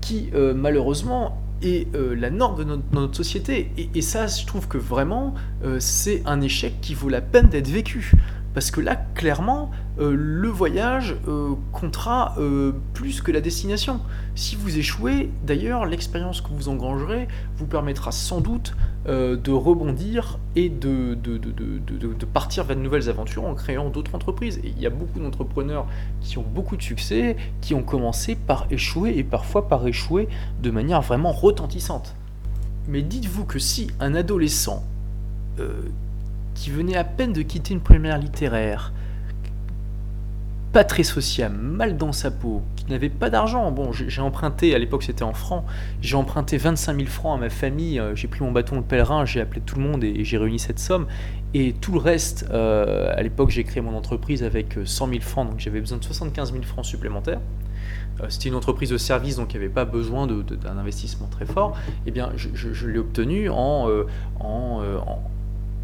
Speaker 1: qui malheureusement est la norme de notre, société. Et, ça, je trouve que vraiment, c'est un échec qui vaut la peine d'être vécu. Parce que là, clairement, le voyage comptera plus que la destination. Si vous échouez, d'ailleurs, l'expérience que vous engrangerez vous permettra sans doute de rebondir et de, de, partir vers de nouvelles aventures en créant d'autres entreprises. Et il y a beaucoup d'entrepreneurs qui ont beaucoup de succès, qui ont commencé par échouer et parfois par échouer de manière vraiment retentissante. Mais dites-vous que si un adolescent qui venait à peine de quitter une première littéraire, pas très sociable, mal dans sa peau, qui n'avait pas d'argent. Bon, j'ai emprunté, à l'époque c'était en francs, j'ai emprunté 25 000 francs à ma famille, euh, j'ai pris mon bâton de pèlerin, j'ai appelé tout le monde et, j'ai réuni cette somme. Et tout le reste, euh, à l'époque j'ai créé mon entreprise avec 100 euh, 000 francs, donc j'avais besoin de 75 000 francs supplémentaires. C'était une entreprise de service, donc il n'y avait pas besoin d'un investissement très fort. Eh bien, je, l'ai obtenu en, en, en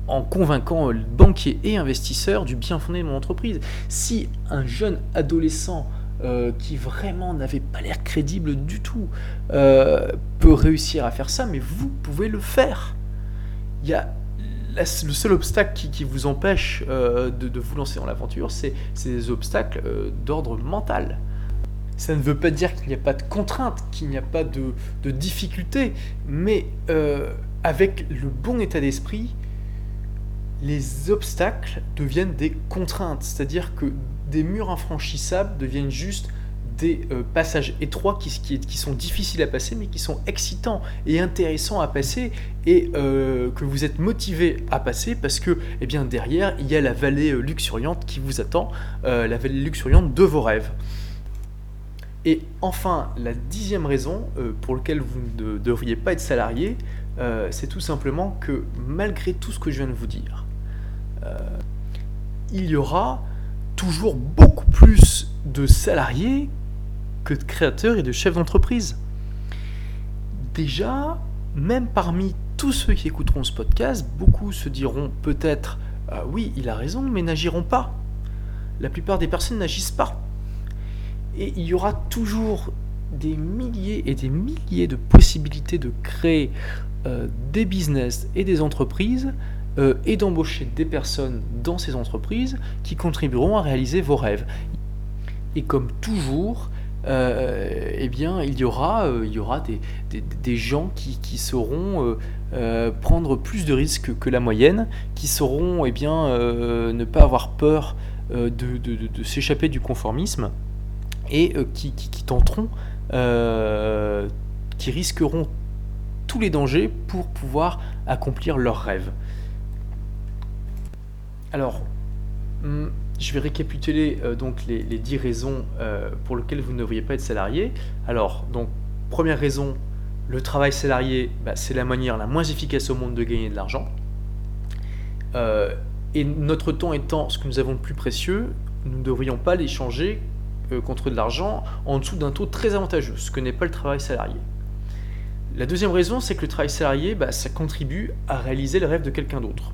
Speaker 1: en convainquant banquiers et investisseurs du bien fondé de mon entreprise. Si un jeune adolescent euh, qui vraiment n'avait pas l'air crédible du tout euh, peut réussir à faire ça, mais vous pouvez le faire. Il y a le seul obstacle qui, vous empêche de, vous lancer dans l'aventure, c'est des obstacles d'ordre mental. Ça ne veut pas dire qu'il n'y a pas de contraintes, qu'il n'y a pas de difficultés, mais avec le bon état d'esprit, les obstacles deviennent des contraintes, c'est-à-dire que des murs infranchissables deviennent juste des euh, passages étroits qui, sont difficiles à passer, mais qui sont excitants et intéressants à passer, et euh, que vous êtes motivé à passer parce que eh bien, derrière, il y a la vallée euh, luxuriante qui vous attend, la vallée luxuriante de vos rêves. Et enfin, la dixième raison pour laquelle vous ne devriez pas être salarié, c'est tout simplement que malgré tout ce que je viens de vous dire, il y aura toujours beaucoup plus de salariés que de créateurs et de chefs d'entreprise. Déjà, même parmi tous ceux qui écouteront ce podcast, beaucoup se diront peut-être ah oui, il a raison, mais n'agiront pas. La plupart des personnes n'agissent pas. Et il y aura toujours des milliers et des milliers de possibilités de créer euh, des business et des entreprises euh, et d'embaucher des personnes dans ces entreprises qui contribueront à réaliser vos rêves. Et comme toujours, euh, eh bien, il y aura, euh, il y aura des, des, gens qui, qui sauront prendre plus de risques que la moyenne, qui sauront eh bien, ne pas avoir peur de, de, de s'échapper du conformisme et qui, qui, qui, tenteront, qui risqueront tous les dangers pour pouvoir accomplir leurs rêves. Alors, hmm, je vais récapituler euh, donc les, les 10 raisons euh, pour lesquelles vous ne devriez pas être salarié. Alors, donc, première raison, le travail salarié, bah, c'est la manière la moins efficace au monde de gagner de l'argent. Euh, et notre temps étant ce que nous avons de plus précieux, nous ne devrions pas l'échanger contre de l'argent en dessous d'un taux très avantageux, ce que n'est pas le travail salarié. La deuxième raison, c'est que le travail salarié, bah, ça contribue à réaliser le rêve de quelqu'un d'autre.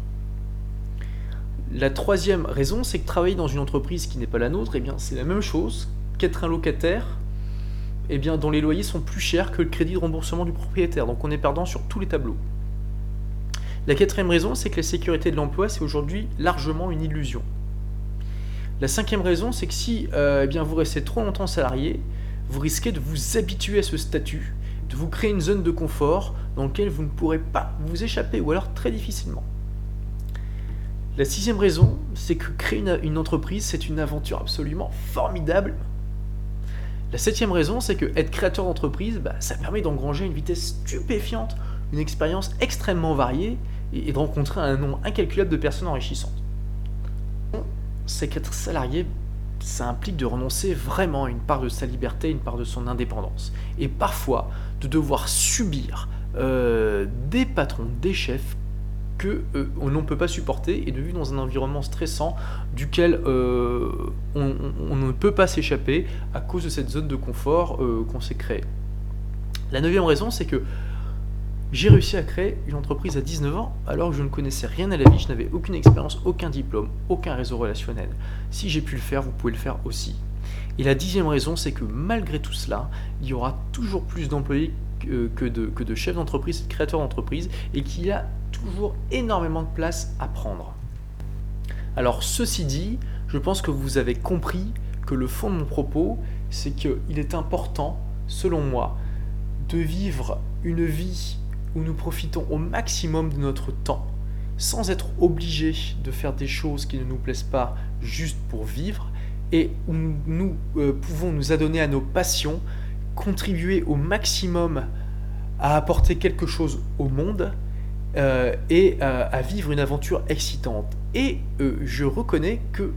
Speaker 1: La troisième raison, c'est que travailler dans une entreprise qui n'est pas la nôtre, eh bien, c'est la même chose qu'être un locataire eh bien, dont les loyers sont plus chers que le crédit de remboursement du propriétaire. Donc on est perdant sur tous les tableaux. La quatrième raison, c'est que la sécurité de l'emploi, c'est aujourd'hui largement une illusion. La cinquième raison, c'est que si euh, eh bien, vous restez trop longtemps salarié, vous risquez de vous habituer à ce statut, de vous créer une zone de confort dans laquelle vous ne pourrez pas vous échapper, ou alors très difficilement. La sixième raison, c'est que créer une, entreprise, c'est une aventure absolument formidable. La septième raison, c'est que être créateur d'entreprise, bah, ça permet d'engranger une vitesse stupéfiante, une expérience extrêmement variée et, de rencontrer un nombre incalculable de personnes enrichissantes. C'est qu'être salarié, ça implique de renoncer vraiment à une part de sa liberté, une part de son indépendance. Et parfois, de devoir subir euh, des patrons, des chefs euh, on ne peut pas supporter et de vivre dans un environnement stressant duquel euh, on, ne peut pas s'échapper à cause de cette zone de confort euh, qu'on s'est créée. La neuvième raison, c'est que j'ai réussi à créer une entreprise à 19 ans alors que je ne connaissais rien à la vie, je n'avais aucune expérience, aucun diplôme, aucun réseau relationnel. Si j'ai pu le faire, vous pouvez le faire aussi. Et la dixième raison, c'est que malgré tout cela, il y aura toujours plus d'employés que de, chefs d'entreprise, de créateurs d'entreprise, et qu'il y a toujours énormément de place à prendre. Alors ceci dit, je pense que vous avez compris que le fond de mon propos, c'est qu'il est important, selon moi, de vivre une vie où nous profitons au maximum de notre temps, sans être obligé de faire des choses qui ne nous plaisent pas juste pour vivre, et où nous euh, pouvons nous adonner à nos passions, contribuer au maximum à apporter quelque chose au monde, euh, et à vivre une aventure excitante. Et euh, je reconnais que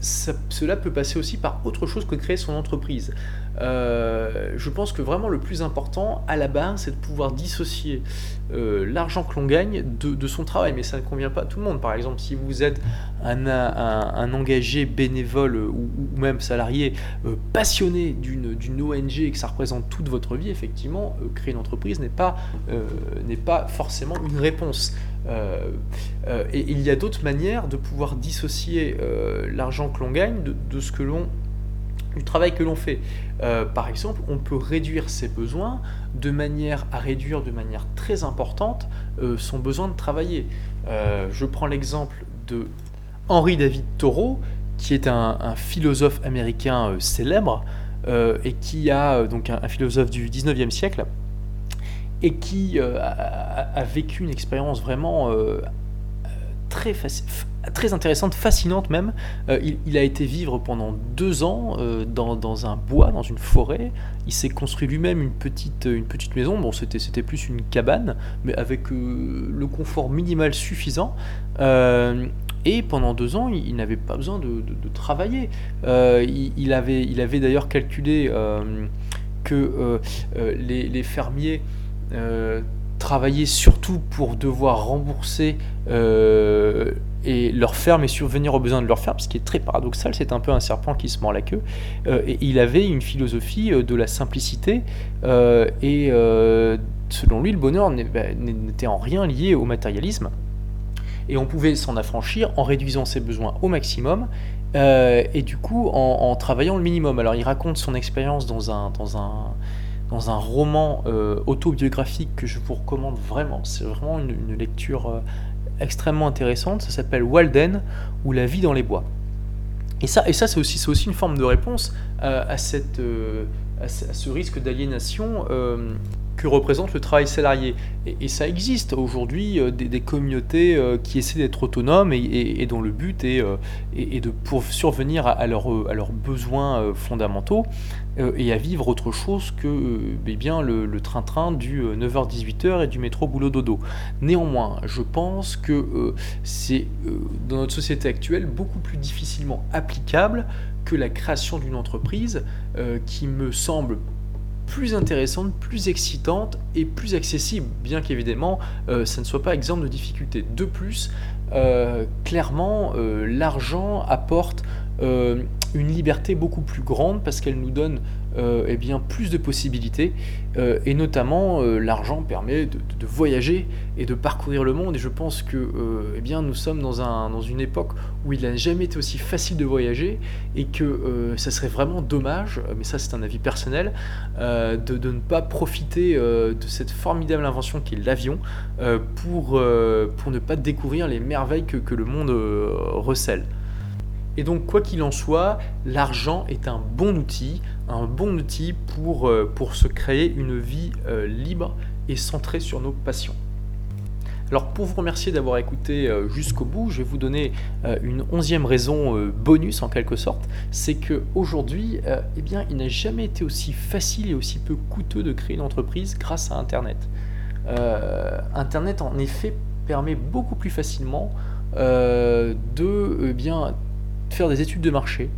Speaker 1: cela peut passer aussi par autre chose que créer son entreprise. Euh, je pense que vraiment le plus important à la base, c'est de pouvoir dissocier euh, l'argent que l'on gagne de, son travail. Mais ça ne convient pas à tout le monde. Par exemple, si vous êtes un, engagé bénévole ou, même salarié euh, passionné d'une ONG et que ça représente toute votre vie, effectivement, créer une entreprise n'est pas, n'est pas forcément une réponse. et il y a d'autres manières de pouvoir dissocier l'argent que l'on gagne de, ce que l'on du travail que l'on fait. Euh, par exemple, on peut réduire ses besoins de manière à réduire de manière très importante euh, son besoin de travailler. Euh, je prends l'exemple de Henri David Thoreau, qui est un, philosophe américain célèbre et qui a donc un, philosophe du 19e siècle et qui a, vécu une expérience vraiment très, très intéressante, fascinante même. Euh, il, a été vivre pendant deux ans euh, dans, un bois, dans une forêt. Il s'est construit lui-même une petite, une petite maison. Bon, c'était, plus une cabane, mais avec euh, le confort minimal suffisant. et pendant deux ans, il, n'avait pas besoin de, travailler. Il, avait, il avait d'ailleurs calculé que les, fermiers travailler surtout pour devoir rembourser euh, et leur ferme et survenir aux besoins de leur ferme, ce qui est très paradoxal, c'est un peu un serpent qui se mord la queue. Euh, et il avait une philosophie euh, de la simplicité et selon lui, le bonheur bah, n'était en rien lié au matérialisme. Et on pouvait s'en affranchir en réduisant ses besoins au maximum et du coup en, travaillant le minimum. Alors il raconte son expérience dans un, dans un, dans un roman euh, autobiographique que je vous recommande vraiment. C'est vraiment une, lecture euh, extrêmement intéressante. Ça s'appelle Walden ou La vie dans les bois. Et ça, et ça c'est aussi, aussi une forme de réponse euh, à, cette, à, ce risque d'aliénation que représente le travail salarié. Et, ça existe aujourd'hui des, communautés qui essaient d'être autonomes et, dont le but est, de pour survenir à, à, à leurs besoins fondamentaux. Euh, et à vivre autre chose que euh, eh bien, le train-train du 9h-18h euh, et du métro boulot-dodo. Néanmoins, je pense que c'est dans notre société actuelle beaucoup plus difficilement applicable que la création d'une entreprise qui me semble plus intéressante, plus excitante et plus accessible, bien qu'évidemment ça ne soit pas exemple de difficultés. De plus, clairement, l'argent apporte une liberté beaucoup plus grande parce qu'elle nous donne euh, eh bien, plus de possibilités euh, et notamment euh, l'argent permet de, voyager et de parcourir le monde et je pense que eh nous sommes dans, un, dans une époque où il n'a jamais été aussi facile de voyager et que ça serait vraiment dommage, mais ça c'est un avis personnel, de, ne pas profiter de cette formidable invention qu'est l'avion pour, ne pas découvrir les merveilles que le monde recèle. Et donc, quoi qu'il en soit, l'argent est un bon outil, un bon outil pour, euh, pour se créer une vie euh, libre et centrée sur nos passions. Alors pour vous remercier d'avoir écouté euh, jusqu'au bout, je vais vous donner une onzième raison bonus en quelque sorte, c'est que aujourd'hui, eh bien, il n'a jamais été aussi facile et aussi peu coûteux de créer une entreprise grâce à Internet. Internet en effet permet beaucoup plus facilement de eh bien faire des études de marché,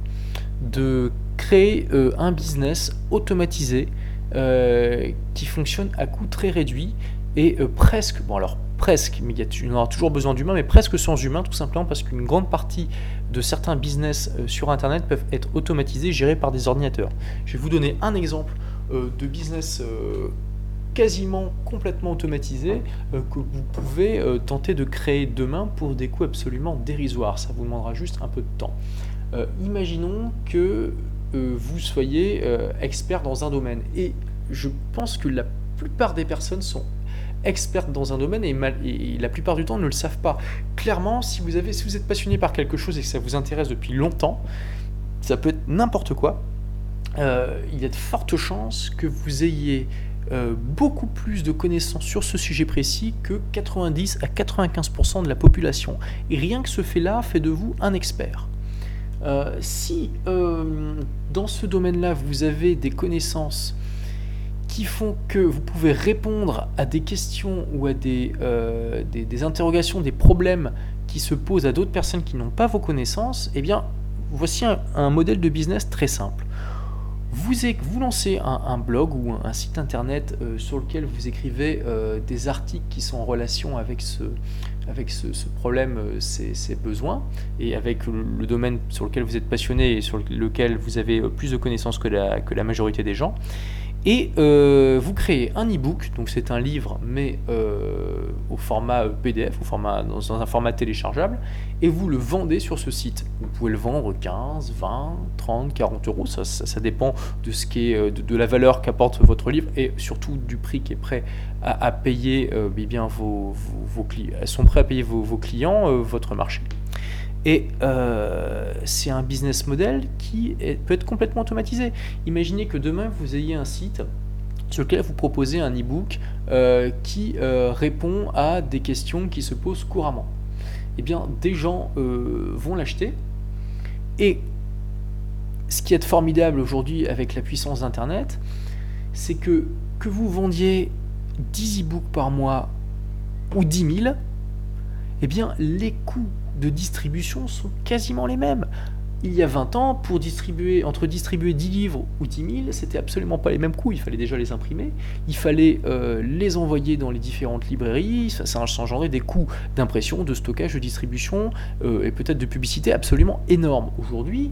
Speaker 1: de créer euh, un business automatisé euh, qui fonctionne à coût très réduit et euh, presque, bon alors presque, mais il y, aura toujours besoin d'humains, mais presque sans humains, tout simplement parce qu'une grande partie de certains business sur Internet peuvent être automatisés, gérés par des ordinateurs. Je vais vous donner un exemple de business quasiment complètement automatisé que vous pouvez tenter de créer demain pour des coûts absolument dérisoires. Ça vous demandera juste un peu de temps. imaginons que euh, vous soyez euh, expert dans un domaine. Et je pense que la plupart des personnes sont expertes dans un domaine et, la plupart du temps ne le savent pas. Clairement, si vous, si vous êtes passionné par quelque chose et que ça vous intéresse depuis longtemps, ça peut être n'importe quoi, euh, il y a de fortes chances que vous ayez beaucoup plus de connaissances sur ce sujet précis que 90 à 95% de la population. Et rien que ce fait-là fait de vous un expert. Euh, si euh, dans ce domaine-là, vous avez des connaissances qui font que vous pouvez répondre à des questions ou à des, euh, des, interrogations, des problèmes qui se posent à d'autres personnes qui n'ont pas vos connaissances, eh bien, voici un, modèle de business très simple. Vous, lancez un, blog ou un, site internet sur lequel vous écrivez des articles qui sont en relation avec ce, problème, euh, ces, besoins, et avec le, domaine sur lequel vous êtes passionné et sur lequel vous avez euh, plus de connaissances que la majorité des gens. Et euh, vous créez un e-book, donc c'est un livre, mais euh, au format PDF, au format, dans un format téléchargeable, et vous le vendez sur ce site. Vous pouvez le vendre 15, 20, 30, 40 euros, ça, dépend de, ce qui euh, de, la valeur qu'apporte votre livre et surtout du prix qui est prêt à, payer eh bien vos, clients. Sont prêts à payer vos clients, votre marché. Et euh, c'est un business model qui peut être complètement automatisé. Imaginez que demain vous ayez un site sur lequel vous proposez un e-book euh, qui euh, répond à des questions qui se posent couramment. Eh bien, des gens vont l'acheter. Et ce qui est formidable aujourd'hui avec la puissance d'Internet, c'est que que vous vendiez 10 e-books par mois ou 10 000, eh bien, les coûts de distribution sont quasiment les mêmes. Il y a 20 ans, pour distribuer, entre distribuer 10 livres ou 10 000, c'était absolument pas les mêmes coûts. Il fallait déjà les imprimer, il fallait euh, les envoyer dans les différentes librairies, ça, ça engendrait des coûts d'impression, de stockage, de distribution euh, et peut-être de publicité absolument énormes. Aujourd'hui,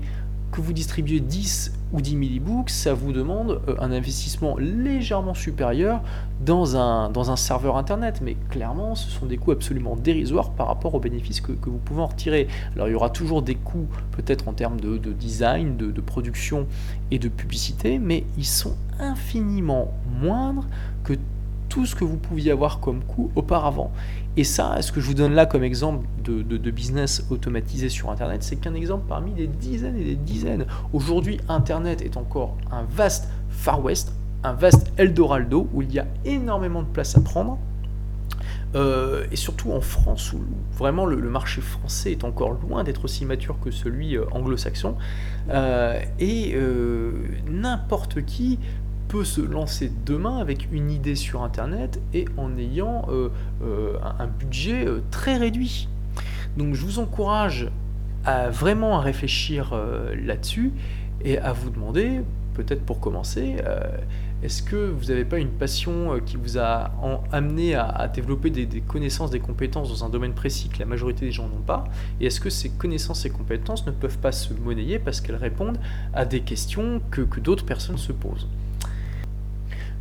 Speaker 1: que vous distribuez 10 ou 10 000 e-books, ça vous demande euh, un investissement légèrement supérieur dans un, serveur internet. Mais clairement, ce sont des coûts absolument dérisoires par rapport aux bénéfices que, vous pouvez en retirer. Alors il y aura toujours des coûts peut-être en termes de, design, de, de, production et de publicité, mais ils sont infiniment moindres que tout ce que vous pouviez avoir comme coût auparavant. Et ça, ce que je vous donne là comme exemple de, business automatisé sur Internet, c'est qu'un exemple parmi des dizaines et des dizaines. Aujourd'hui, Internet est encore un vaste Far West, un vaste Eldorado où il y a énormément de place à prendre. Euh, et surtout en France, où vraiment le, marché français est encore loin d'être aussi mature que celui euh, anglo-saxon. Euh, et n'importe qui peut se lancer demain avec une idée sur Internet et en ayant euh, euh, un budget euh, très réduit. Donc je vous encourage à vraiment à réfléchir là-dessus et à vous demander, peut-être pour commencer, est-ce que vous n'avez pas une passion qui vous a amené à, développer des, connaissances, des compétences dans un domaine précis que la majorité des gens n'ont pas? Et est-ce que ces connaissances et compétences ne peuvent pas se monnayer parce qu'elles répondent à des questions que d'autres personnes se posent?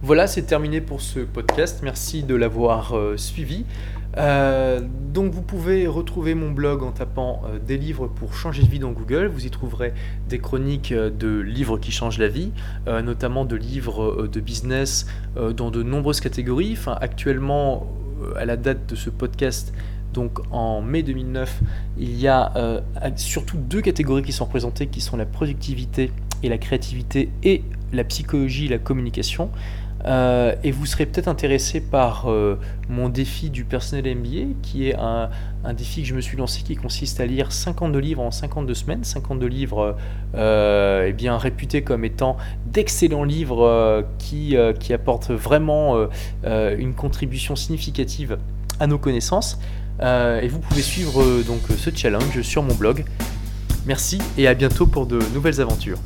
Speaker 1: Voilà, c'est terminé pour ce podcast. Merci de l'avoir euh, suivi. Euh, donc vous pouvez retrouver mon blog en tapant euh, des livres pour changer de vie dans Google. Vous y trouverez des chroniques de livres qui changent la vie, notamment de livres de business dans de nombreuses catégories. Actuellement, à la date de ce podcast, donc en mai 2009, il y a surtout deux catégories qui sont représentées, qui sont la productivité et la créativité et la psychologie et la communication. Euh, et vous serez peut-être intéressé par euh, mon défi du personnel MBA, qui est un, défi que je me suis lancé qui consiste à lire 52 livres en 52 semaines, 52 livres euh, eh bien, réputés comme étant d'excellents livres qui, qui, apportent vraiment une contribution significative à nos connaissances. et vous pouvez suivre donc ce challenge sur mon blog. Merci et à bientôt pour de nouvelles aventures.